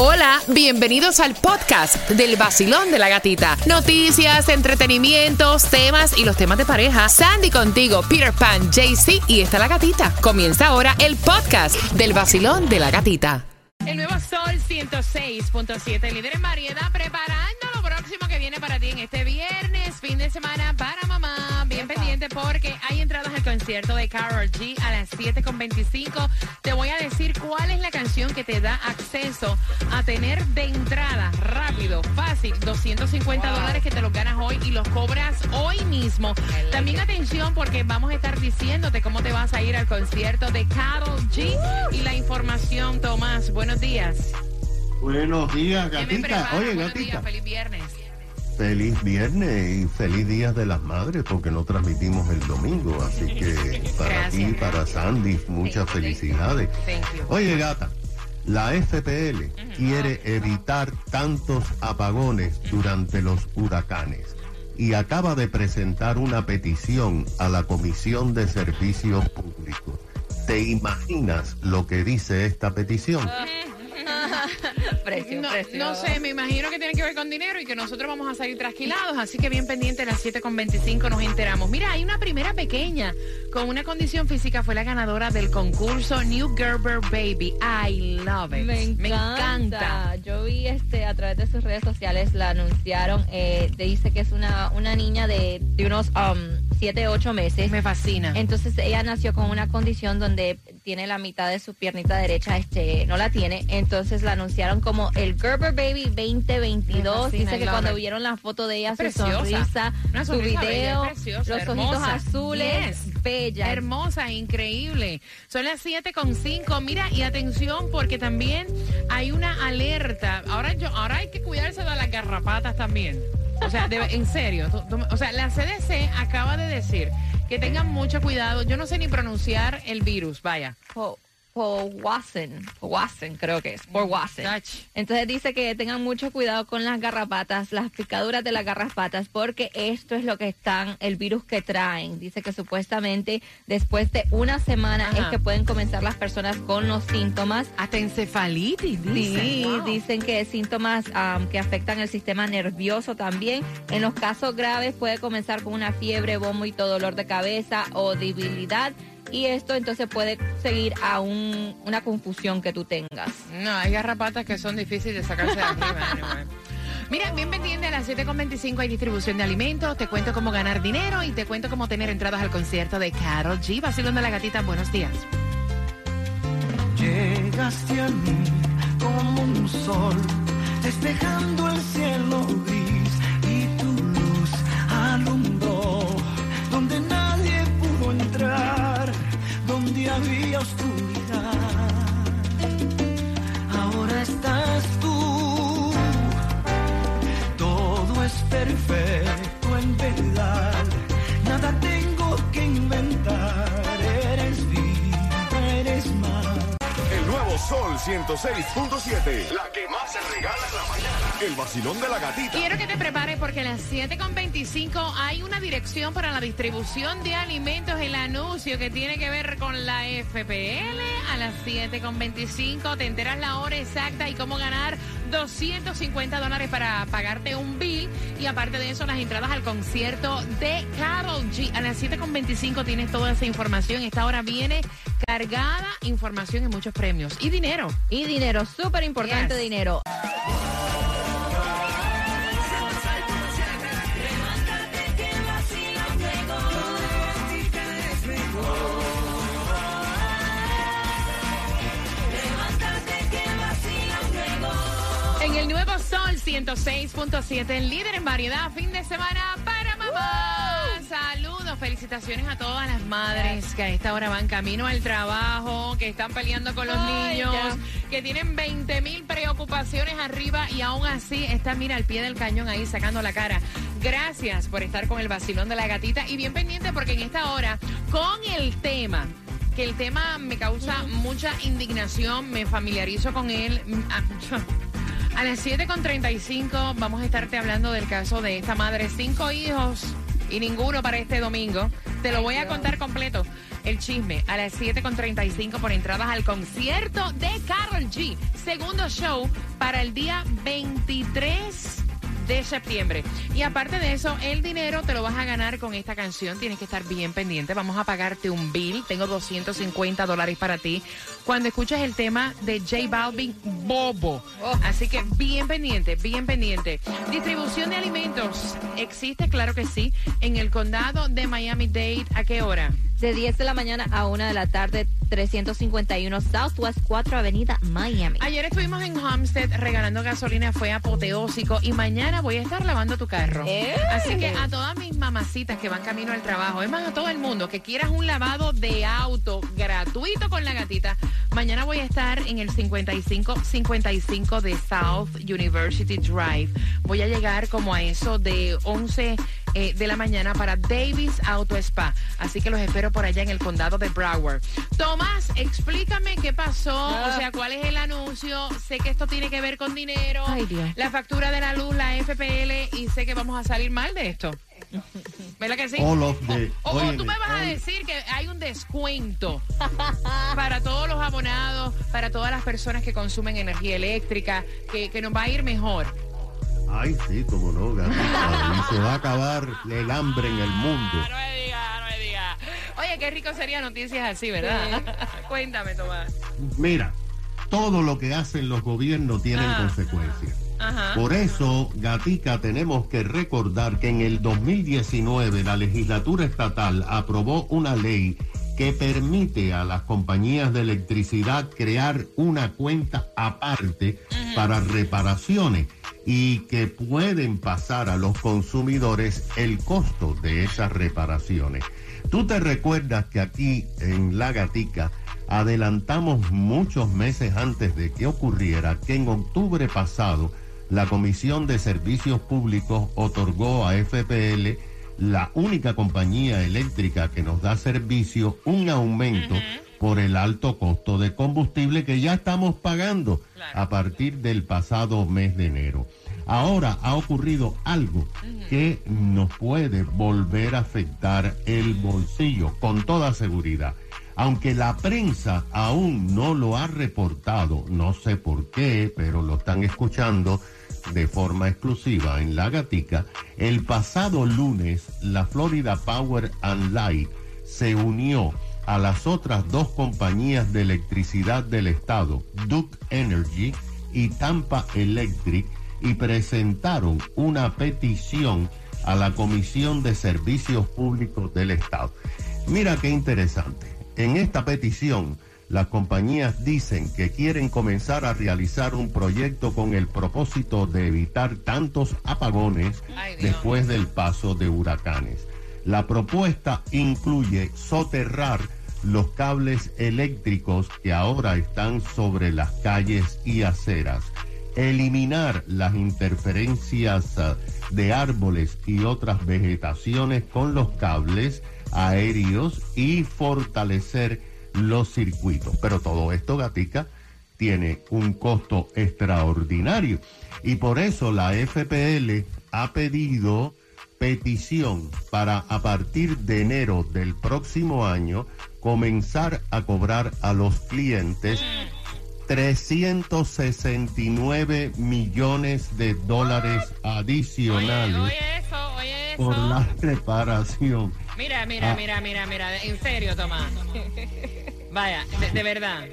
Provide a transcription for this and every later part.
Hola, bienvenidos al podcast del vacilón de la gatita. Noticias, entretenimientos, temas y los temas de pareja. Sandy contigo, Peter Pan, JC y está la gatita. Comienza ahora el podcast del vacilón de la gatita. El nuevo Sol 106.7, líder en variedad, preparando lo próximo que viene para ti en este viernes, fin de semana para mamá. Bien pendiente porque hay entradas al concierto de Carol G a las 7.25. Te voy a decir cuál es la canción que te da acceso a tener de entrada rápido, fácil, 250 dólares que te los ganas hoy y los cobras hoy mismo. También atención porque vamos a estar diciéndote cómo te vas a ir al concierto de Carol G y la información, Tomás. Buenos días. Buenos días, gatita. Oye, Buenos gatita. días, feliz viernes. Feliz viernes y feliz Día de las Madres porque no transmitimos el domingo. Así que para ti, para Sandy, muchas felicidades. Oye, gata, la FPL quiere evitar tantos apagones durante los huracanes y acaba de presentar una petición a la Comisión de Servicios Públicos. ¿Te imaginas lo que dice esta petición? Precio, No, precio. no sé, me imagino que tiene que ver con dinero y que nosotros vamos a salir trasquilados, así que bien pendiente a las 7.25 nos enteramos. Mira, hay una primera pequeña con una condición física, fue la ganadora del concurso New Gerber Baby. I love it. Me encanta. Yo vi este a través de sus redes sociales, la anunciaron. Eh, te dice que es una, una niña de, de unos 7, 8 meses. Me fascina. Entonces ella nació con una condición donde tiene la mitad de su piernita derecha, este, no la tiene. Entonces la anunciaron como el Gerber Baby 2022. Me fascina, Dice que cuando vieron la foto de ella, su sonrisa, su sonrisa bella, video, los hermosa. ojitos azules, Yes. bella. Hermosa, increíble. Son las 7.5. Mira, y atención, porque también hay una alerta. Ahora yo, ahora hay que cuidarse de las garrapatas también. O sea, de- en serio. o sea, la CDC acaba de decir que tengan mucho cuidado. Yo no sé ni pronunciar el virus, vaya. Po- Powassan, Powassan creo que es, Powassan. Touch. Entonces dice que tengan mucho cuidado con las garrapatas, las picaduras de las garrapatas, porque esto es lo que están, el virus que traen. Dice que supuestamente después de una semana Ajá. es que pueden comenzar las personas con los síntomas. Hasta encefalitis, dicen. Sí, Wow. dicen que síntomas que afectan el sistema nervioso también. En los casos graves puede comenzar con una fiebre, vómito, dolor de cabeza o debilidad. Y esto entonces puede seguir a un- una confusión que tú tengas. No, hay garrapatas que son difíciles de sacarse de arriba. anyway. Mira, bien pendiente a las 7.25 hay distribución de alimentos, te cuento cómo ganar dinero y te cuento cómo tener entradas al concierto de Carol G. Vacilón de la gatita, buenos días. Llegaste a mí como un sol, despejando el cielo gris y tu luz alumbró 106.7. La que más se regala en la mañana. El vacilón de la gatita. Quiero que te prepares porque a las 7.25 hay una dirección para la distribución de alimentos, el anuncio que tiene que ver con la FPL. A las 7.25 te enteras la hora exacta y cómo ganar 250 dólares para pagarte un bill. Y aparte de eso, las entradas al concierto de Carol G. A las 7.25 tienes toda esa información. Esta hora viene cargada información y muchos premios. Y dinero. Y dinero, súper importante Yes. dinero. 106.7, el líder en variedad, fin de semana para mamá. Saludos, felicitaciones a todas las madres que a esta hora van camino al trabajo, que están peleando con los Ay, niños, ya. que tienen 20 mil preocupaciones arriba y aún así están, mira, al pie del cañón ahí sacando la cara. Gracias por estar con el vacilón de la gatita y bien pendiente porque en esta hora, con el tema que el tema me causa mucha indignación, me familiarizo con él. A las 7.35 vamos a estarte hablando del caso de esta madre, cinco hijos y ninguno para este domingo. Te lo voy a contar completo. El chisme a las 7.35 por entradas al concierto de Carol G. Segundo show para el día 23 de septiembre. Y aparte de eso, el dinero te lo vas a ganar con esta canción. Tienes que estar bien pendiente. Vamos a pagarte un bill. Tengo 250 dólares para ti. Cuando escuches el tema de J Balvin, Bobo. Así que bien pendiente, bien pendiente. Distribución de alimentos. ¿Existe? Claro que sí. En el condado de Miami-Dade. ¿A qué hora? De 10 de la mañana a 1 de la tarde, 351 Southwest 4 Avenida, Miami. Ayer estuvimos en Homestead regalando gasolina, fue apoteósico y mañana voy a estar lavando tu carro. ¡Eh! Así que a todas mis mamacitas que van camino al trabajo, es más a todo el mundo que quieras un lavado de auto gratuito con la gatita, mañana voy a estar en el 5555 de South University Drive. Voy a llegar como a eso de 11 eh, de la mañana para Davis Auto Spa. Así que los espero por allá en el condado de Broward. Tomás, explícame qué pasó, o sea, cuál es el anuncio. Sé que esto tiene que ver con dinero, Ay, Dios. la factura de la luz, la FPL, y sé que vamos a salir mal de esto. ¿Verdad que sí? All of the- O, o tú me vas a decir que hay un descuento para todos los abonados, para todas las personas que consumen energía eléctrica, que, que nos va a ir mejor. Ay, sí, como no. Y se va a acabar el hambre en el mundo. Ah, no me diga, no me diga. Oye, qué rico sería noticias así, ¿verdad? Cuéntame, Tomás. Mira, todo lo que hacen los gobiernos tienen Ah. consecuencias. Ajá. Por eso, Gatica, tenemos que recordar que en el 2019 la legislatura estatal aprobó una ley que permite a las compañías de electricidad crear una cuenta aparte para reparaciones y que pueden pasar a los consumidores el costo de esas reparaciones. Tú te recuerdas que aquí en La Gatica adelantamos muchos meses antes de que ocurriera que en octubre pasado la Comisión de Servicios Públicos otorgó a FPL, la única compañía eléctrica que nos da servicio, un aumento por el alto costo de combustible que ya estamos pagando Claro. a partir del pasado mes de enero. Ahora ha ocurrido algo que nos puede volver a afectar el bolsillo con toda seguridad. Aunque la prensa aún no lo ha reportado, no sé por qué, pero lo están escuchando de forma exclusiva en La Gatica, el pasado lunes la Florida Power and Light se unió a las otras dos compañías de electricidad del estado, Duke Energy y Tampa Electric, y presentaron una petición a la Comisión de Servicios Públicos del Estado. Mira qué interesante. En esta petición, las compañías dicen que quieren comenzar a realizar un proyecto con el propósito de evitar tantos apagones Ay, después del paso de huracanes. La propuesta incluye soterrar los cables eléctricos que ahora están sobre las calles y aceras, eliminar las interferencias ah, de árboles y otras vegetaciones con los cables aéreos y fortalecer los circuitos. Pero todo esto, Gatica, tiene un costo extraordinario. Y por eso la FPL ha pedido petición para a partir de enero del próximo año comenzar a cobrar a los clientes 369 millones de dólares Oye, adicionales oye eso, oye eso. por la reparación. Mira, mira, Ah. mira, mira, mira. En serio, Tomás. Vaya, de, de verdad.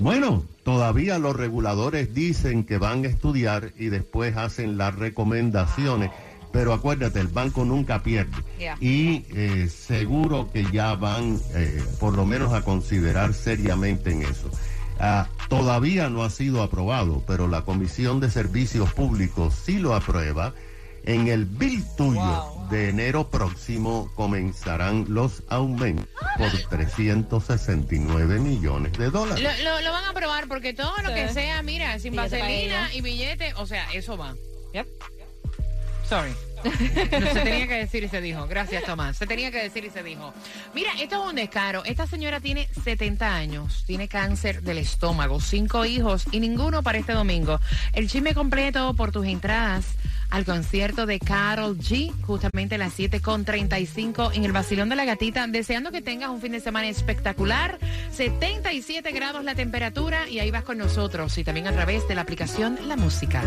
Bueno, todavía los reguladores dicen que van a estudiar y después hacen las recomendaciones, pero acuérdate, el banco nunca pierde. Yeah. Y eh, seguro que ya van eh, por lo menos a considerar seriamente en eso. Ah, todavía no ha sido aprobado, pero la Comisión de Servicios Públicos sí lo aprueba. En el bill tuyo de enero próximo comenzarán los aumentos por 369 millones de dólares. Lo, lo- lo van a probar porque todo lo que sea, mira, sin Billete vaselina y billete, o sea, eso va. Yep. Sorry. No, se tenía que decir y se dijo. Gracias, Tomás. Se tenía que decir y se dijo. Mira, esto es un descaro. Esta señora tiene 70 años, tiene cáncer del estómago, cinco hijos y ninguno para este domingo. El chisme completo por tus entradas al concierto de Carol G, justamente a las 7.35 en el Basilón de la Gatita. Deseando que tengas un fin de semana espectacular. 77 grados la temperatura y ahí vas con nosotros y también a través de la aplicación La Música.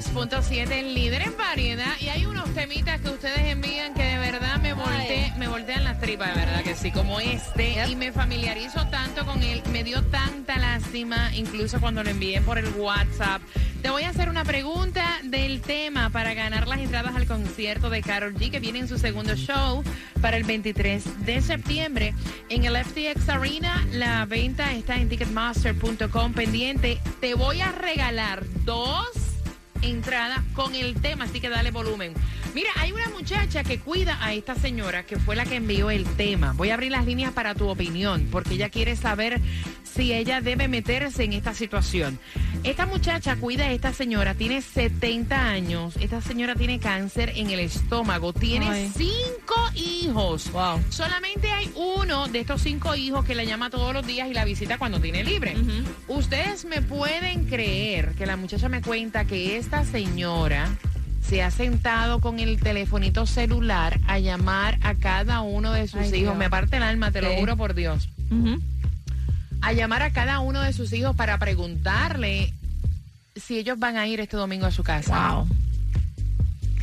106.7, el líder en variedad. Y hay unos temitas que ustedes envían que de verdad me, volte, me voltean las tripas, de verdad que sí, como este. Y me familiarizo tanto con él, me dio tanta lástima, incluso cuando lo envié por el WhatsApp. Te voy a hacer una pregunta del tema para ganar las entradas al concierto de Carol G, que viene en su segundo show para el 23 de septiembre en el FTX Arena. La venta está en ticketmaster.com pendiente. Te voy a regalar dos entradas con el tema, así que dale volumen. Mira, hay una muchacha que cuida a esta señora que fue la que envió el tema. Voy a abrir las líneas para tu opinión, porque ella quiere saber si ella debe meterse en esta situación. Esta muchacha cuida a esta señora, tiene 70 años, esta señora tiene cáncer en el estómago, tiene Ay. cinco hijos. Wow. Solamente hay uno de estos cinco hijos que la llama todos los días y la visita cuando tiene libre. Ustedes me pueden creer que la muchacha me cuenta que esta señora se ha sentado con el telefonito celular a llamar a cada uno de sus Ay, hijos. Dios. Me parte el alma, te lo juro por Dios. A llamar a cada uno de sus hijos para preguntarle si ellos van a ir este domingo a su casa. Wow.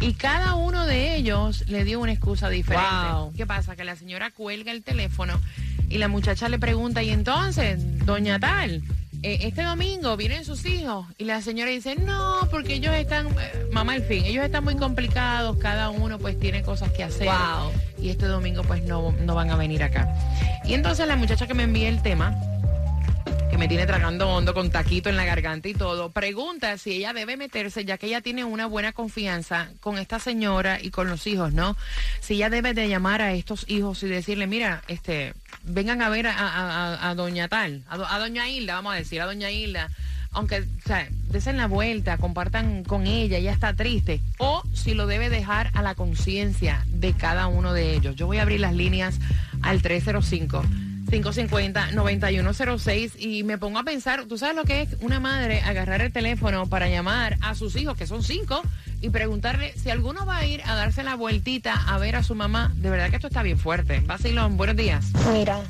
Y cada uno de ellos le dio una excusa diferente. Wow. ¿Qué pasa? Que la señora cuelga el teléfono y la muchacha le pregunta, y entonces, doña tal, eh, este domingo vienen sus hijos. Y la señora dice, no, porque ellos están, eh, mamá, al fin, ellos están muy complicados, cada uno pues tiene cosas que hacer. Wow. Y este domingo pues no, no van a venir acá. Y entonces la muchacha que me envía el tema, que me tiene tragando hondo con taquito en la garganta y todo, pregunta si ella debe meterse, ya que ella tiene una buena confianza con esta señora y con los hijos, ¿no? Si ella debe de llamar a estos hijos y decirle, mira, este, vengan a ver a, doña tal, a, do- a doña Hilda, vamos a decir, a doña Hilda, aunque, o desen la vuelta, compartan con ella, ella está triste, o si lo debe dejar a la conciencia de cada uno de ellos. Yo voy a abrir las líneas al 305. 550-9106 y me pongo a pensar, ¿tú sabes lo que es una madre agarrar el teléfono para llamar a sus hijos, que son cinco, y preguntarle si alguno va a ir a darse la vueltita a ver a su mamá? De verdad que esto está bien fuerte. Basilón, buenos días. Mira,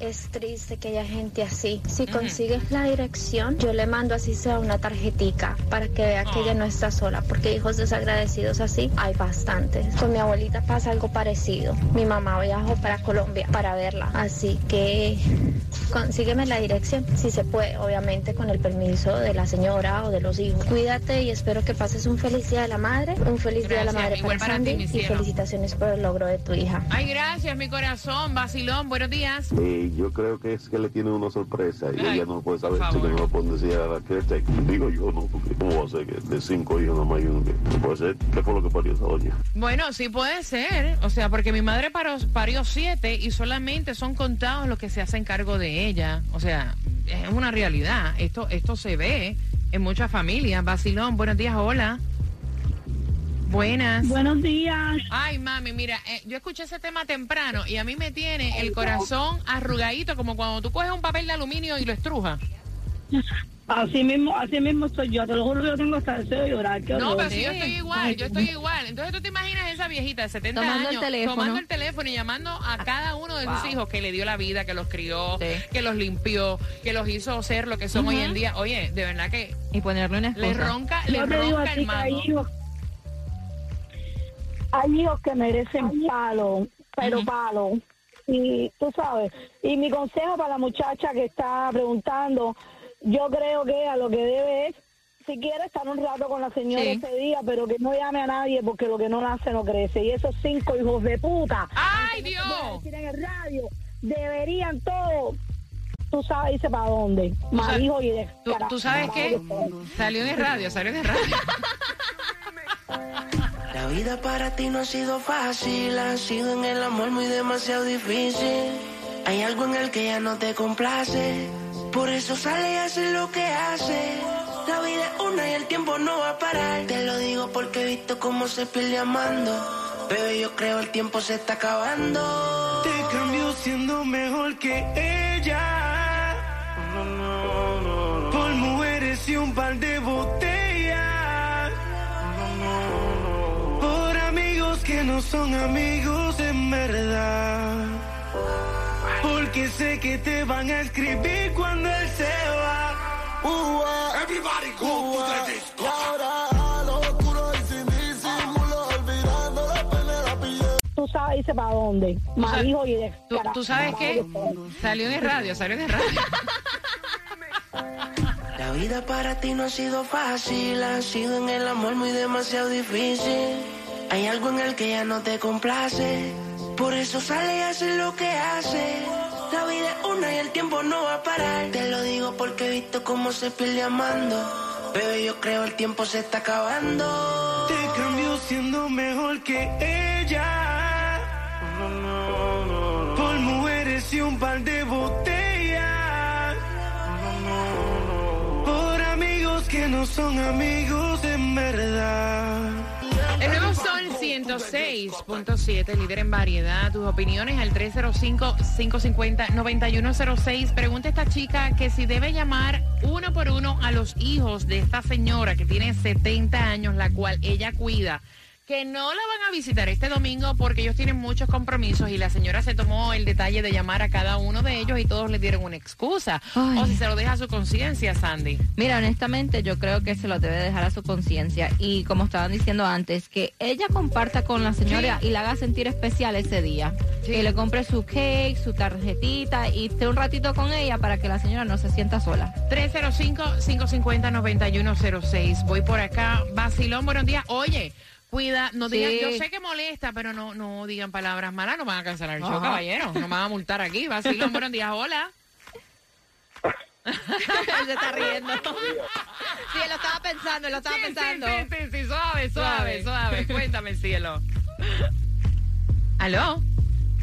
es triste que haya gente así. Si consigues la dirección, yo le mando así sea una tarjetica para que vea que ella no está sola, porque hijos desagradecidos así hay bastantes. Con mi abuelita pasa algo parecido. Mi mamá viajó para Colombia para verla, así que consígueme la dirección, si se puede, obviamente con el permiso de la señora o de los hijos. Cuídate y espero que pases un feliz día de la madre, un feliz día de la madre para para Sandy y felicitaciones por el logro de tu hija. Ay, gracias, mi corazón. Basilón, buenos días. Y yo creo que es que le tiene una sorpresa y Ay, ella no puede saber si no lo pueden decir a la caretaker. Digo yo, no, porque ¿cómo va a ser que de cinco hijos nomás hay uno que no puede ser? ¿Qué fue lo que parió esa doña? Bueno, sí puede ser. O sea, porque mi madre paró- parió siete y solamente son contados los que se hacen cargo de ella. O sea, es una realidad. Esto, esto se ve en muchas familias. Basilón, buenos días, hola. Buenas. Buenos días. Ay, mami, mira, eh, yo escuché ese tema temprano y a mí me tiene el corazón arrugadito como cuando tú coges un papel de aluminio y lo estrujas. Así mismo, así mismo soy yo. Te lo juro que yo tengo hasta deseo de llorar. Qué No, horror. pero si yo estoy igual, yo estoy igual. Entonces tú te imaginas esa viejita de 70 Tomando el años teléfono. tomando el teléfono y llamando a cada uno de sus hijos que le dio la vida, que los crió, Sí. que los limpió, que los hizo ser lo que son hoy en día. Oye, de verdad que Y ponerle una le ronca, le Yo ronca el mango. Hijos, hay hijos que merecen palo, pero palo. Y tú sabes, y mi consejo para la muchacha que está preguntando, yo creo que a lo que debe es si quiere estar un rato con la señora Sí. ese día, pero que no llame a nadie porque lo que no nace no crece. Y esos cinco hijos de puta, ¡Ay, Dios! decir en el radio, deberían todos, tú sabes, irse para dónde. Marido y de ¿Tú, tú sabes qué? Salió en el radio, salió en el radio. La vida para ti no ha sido fácil, ha sido en el amor muy demasiado difícil. Hay algo en el que ya no te complace, por eso sale y hace lo que hace. La vida es una y el tiempo no va a parar. Te lo digo porque he visto cómo se pierde amando. Bebé, yo creo el tiempo se está acabando. Te cambio siendo mejor que ella. Por mujeres y un par de botellas. Que no son amigos en verdad. Porque sé que te van a escribir cuando él se va. Everybody go to the disco. Tú sabes, irse para dónde. Marido y de ¿Tú, tú sabes qué? Salió en el radio, salió en el radio. La vida para ti no ha sido fácil, ha sido en el amor muy demasiado difícil. Hay algo en el que ya no te complace, por eso sale y hace lo que hace. La vida es una y el tiempo no va a parar. Te lo digo porque he visto cómo se pierde amando. Bebé, yo creo el tiempo se está acabando. Te cambio siendo mejor que ella. Por mujeres y un par de botellas. Por amigos que no son amigos en verdad. El nuevo Sol 106.7, líder en variedad. Tus opiniones al 305-550-9106. Pregunta esta chica que si debe llamar uno por uno a los hijos de esta señora que tiene 70 años, la cual ella cuida. Que no la van a visitar este domingo porque ellos tienen muchos compromisos y la señora se tomó el detalle de llamar a cada uno de ellos y todos le dieron una excusa. Ay. O si se lo deja a su conciencia, Sandy. Mira, honestamente yo creo que se lo debe dejar a su conciencia y como estaban diciendo antes, que ella comparta con la señora y la haga sentir especial ese día. Sí. Que le compre su cake, su tarjetita y esté un ratito con ella para que la señora no se sienta sola. 305-550-9106. Voy por acá. Basilón, buenos días. Oye, cuida, no Sí. digan, yo sé que molesta, pero no, no digan palabras malas, no van a cancelar el show, Ajá. caballero. No me van a multar aquí. Basilón, buenos días. Hola. Él se está riendo. Sí, él lo estaba pensando, él lo estaba Sí, sí, pensando. Sí, sí, sí, suave, suave, Suave. suave. Cuéntame, cielo. ¿Aló?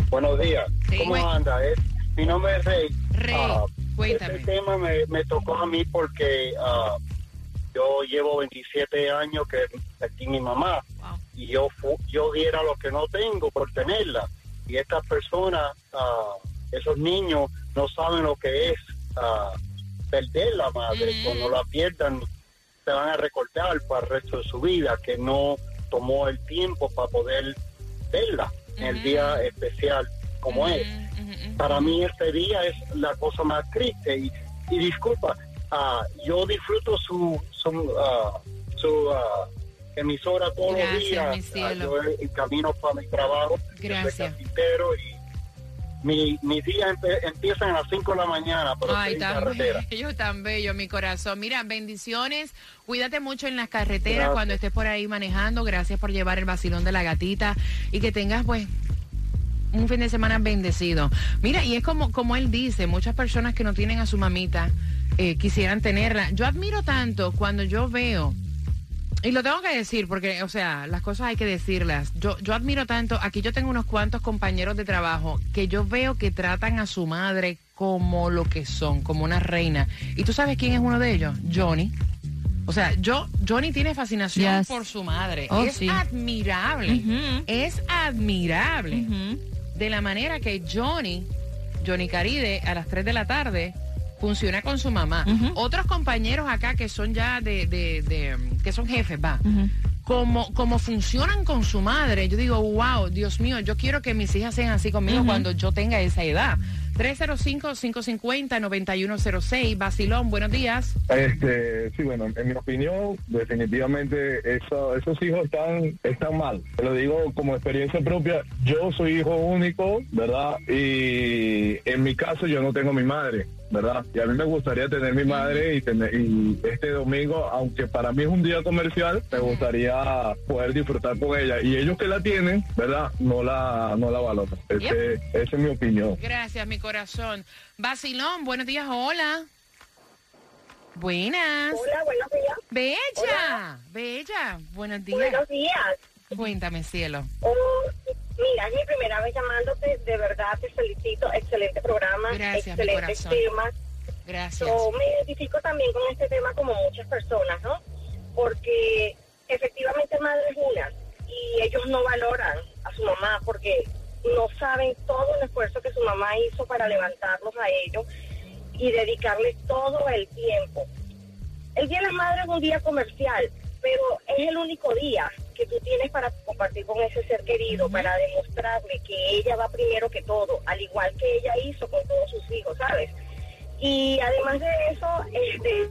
Buenos días. Sí. ¿Cómo anda? Es- mi nombre es Rey. Rey, Ah, cuéntame. Este tema me, me tocó a mí porque ah, yo llevo 27 años que aquí mi mamá Wow. y yo fu- yo diera lo que no tengo por tenerla. Y estas personas, ah, esos niños, no saben lo que es ah, perder la madre. Cuando la pierdan, se van a recordar para el resto de su vida que no tomó el tiempo para poder verla en el día especial como es. Para mí este día es la cosa más triste y, y disculpa, ah, yo disfruto su su, ah, su ah, emisora todos Gracias, los días. Ah, yo en camino para mi trabajo, yo soy Gracias. carpintero y mi, mis días empiezan a las 5 de la mañana, pero Ay, tan carretera. bello, tan bello, mi corazón. Mira, bendiciones. Cuídate mucho en las carreteras Gracias. cuando estés por ahí manejando. Gracias por llevar el vacilón de la gatita y que tengas, pues, un fin de semana bendecido. Mira, y es como, como él dice, muchas personas que no tienen a su mamita eh, quisieran tenerla. Yo admiro tanto cuando yo veo y lo tengo que decir porque, o sea, las cosas hay que decirlas. Yo, yo admiro tanto, aquí yo tengo unos cuantos compañeros de trabajo que yo veo que tratan a su madre como lo que son, como una reina. ¿Y tú sabes quién es uno de ellos? Johnny. O sea, yo, Johnny tiene fascinación Yes. por su madre. Oh, es sí. admirable. Es admirable. De la manera que Johnny, Johnny Caride, a las 3 de la tarde, funciona con su mamá. Otros compañeros acá que son ya de, de- de- que son jefes, va. Como, como funcionan con su madre, yo digo, wow, Dios mío, yo quiero que mis hijas sean así conmigo cuando yo tenga esa edad. 305-550-9106, Basilón, buenos días. Este, sí, bueno, en mi opinión, definitivamente eso- esos hijos están, están mal. Te lo digo como experiencia propia. Yo soy hijo único, ¿verdad? Y en mi caso yo no tengo mi madre. ¿Verdad? Y a mí me gustaría tener mi madre y, tener, y este domingo, aunque para mí es un día comercial, me gustaría poder disfrutar con ella. Y ellos que la tienen, ¿verdad? No la, no la valoran. Ese- esa es mi opinión. Gracias, mi corazón. Basilón, buenos días, hola. Buenas. Hola, buenos días. Bella, bella, buenos días. Buenos días. Cuéntame, cielo. Oh, mira, es mi primera vez llamándote. De verdad te felicito. Excelente programa. Gracias, excelentes temas. Gracias. Yo me identifico también con este tema como muchas personas, ¿no? Porque efectivamente madre es una y ellos no valoran a su mamá porque no saben todo el esfuerzo que su mamá hizo para levantarlos a ellos y dedicarles todo el tiempo. El Día de las Madres es un día comercial, pero es el único día que tú tienes para compartir con ese ser querido, para demostrarle que ella va primero que todo, al igual que ella hizo con todos sus hijos, ¿sabes? Y además de eso, este,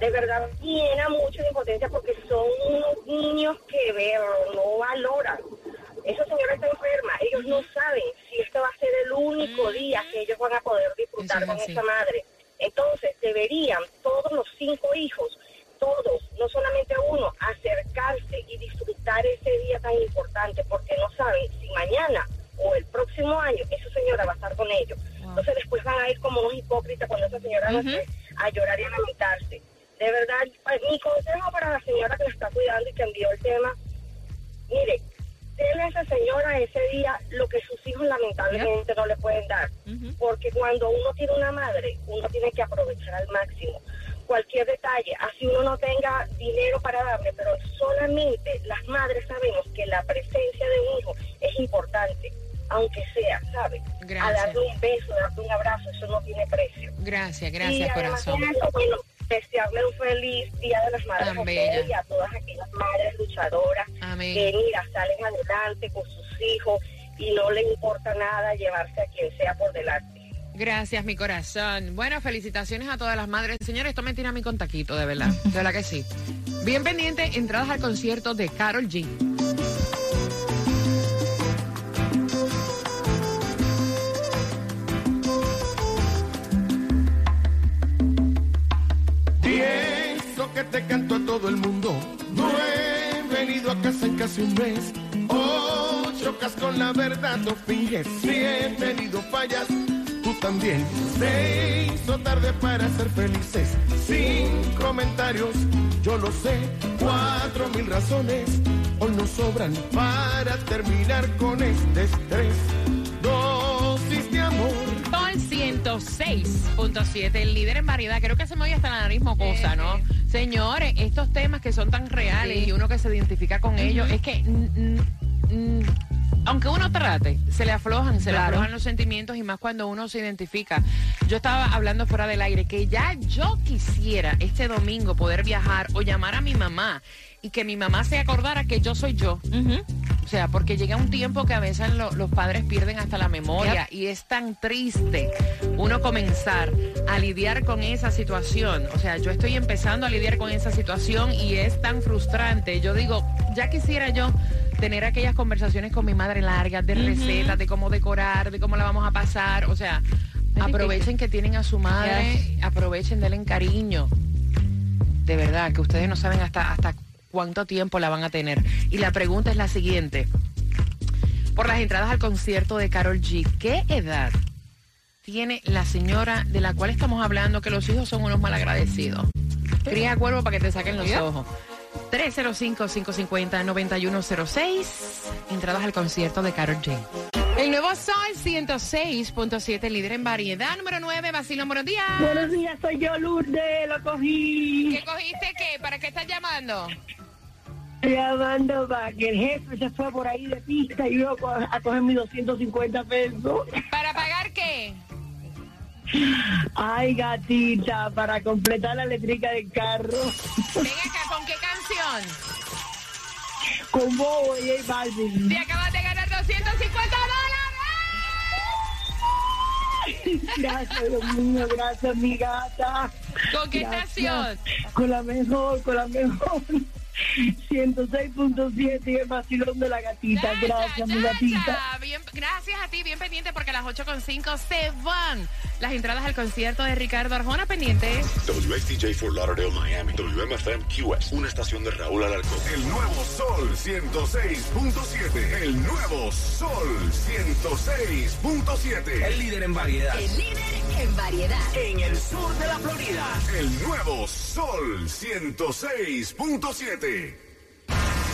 de verdad llena mucho de impotencia porque son unos niños que ver, no valoran. Esa señora está enferma, ellos no saben si este va a ser el único día que ellos van a poder disfrutar es con esa madre. Entonces deberían todos los cinco hijos, todos, no solamente uno, acercarse y disfrutar ese día tan importante porque no saben si mañana o el próximo año esa señora va a estar con ellos. Entonces después van a ir como unos hipócritas cuando esa señora no esté a llorar y a lamentarse. De verdad, pues, mi consejo para la señora que la está cuidando y que envió el tema, mire, denle a esa señora ese día lo que sus hijos lamentablemente no le pueden dar. Porque cuando uno tiene una madre, uno tiene que aprovechar al máximo cualquier detalle, así uno no tenga dinero para darle, pero solamente las madres sabemos que la presencia de un hijo es importante, aunque sea, ¿sabe? A Gracias. darle un beso, darle un abrazo, eso no tiene precio. Gracias, y gracias, además corazón. eso, bueno, desearle un feliz Día de las Madres a y a todas aquellas madres luchadoras Amén. que mira, salen adelante con sus hijos y no le importa nada llevarse a quien sea por delante. Gracias, mi corazón. Bueno, felicitaciones a todas las madres. Señores, esto me tira mi contaquito, de verdad. De verdad que sí. Bien pendiente, entradas al concierto de Carol G. Y eso que te canto a todo el mundo. No he venido a casa en casi un mes. Oh, chocas con la verdad, no finges. Si he fallas, también. Se hizo tarde para ser felices. Sin comentarios, yo lo sé. Cuatro mil razones hoy nos sobran para terminar con este estrés. Dosis de amor. Sol 106.7, el líder en variedad. Creo que se me oye hasta la nariz mocosa, ¿no? Señores, estos temas que son tan reales Sí. y uno que se identifica con ellos, es que mm, mm, mm, aunque uno trate, se le aflojan, se le aflojan los sentimientos y más cuando uno se identifica. Yo estaba hablando fuera del aire que ya yo quisiera este domingo poder viajar o llamar a mi mamá y que mi mamá se acordara que yo soy yo. O sea, porque llega un tiempo que a veces lo- los padres pierden hasta la memoria y es tan triste uno comenzar a lidiar con esa situación. O sea, yo estoy empezando a lidiar con esa situación y es tan frustrante. Yo digo, ya quisiera yo tener aquellas conversaciones con mi madre largas de recetas, de cómo decorar, de cómo la vamos a pasar. O sea, aprovechen que tienen a su madre, aprovechen, denle cariño. De verdad, que ustedes no saben hasta, hasta cuánto tiempo la van a tener. Y la pregunta es la siguiente. Por las entradas al concierto de Carol G, ¿qué edad tiene la señora de la cual estamos hablando que los hijos son unos malagradecidos? Cría cuervo para que te saquen los ojos. 305-550-9106. Entradas al concierto de Carol G. El nuevo Sol 106.7, líder en variedad. Número 9, Basilio, buenos días. Buenos días, soy yo, Lourdes, lo cogí. ¿Qué cogiste qué? ¿Para qué estás llamando? Llamando para que el jefe se fue por ahí de pista y yo co- a coger mis 250 pesos. ¿Para qué? Ay, gatita, para completar la eléctrica del carro. Ven acá, ¿con qué canción? Con Bobo y J Balvin. Te acabas de ganar 250 dólares. Gracias, Dios mío, gracias, mi gata. ¿Con qué Gracias. estación? Con la mejor, con la mejor. 106.7 y el vacilón de la gatita. Gracias, mi gatita. Ya, bien- gracias a ti, bien pendiente porque a las 8.5 se van las entradas al concierto de Ricardo Arjona pendientes. WSTJ for Lauderdale, Miami. WMFM QS. Una estación de Raúl Alarcón. El nuevo Sol 106.7. El nuevo Sol 106.7. El líder en variedad. El líder en variedad. En el sur de la Florida. El nuevo Sol 106.7.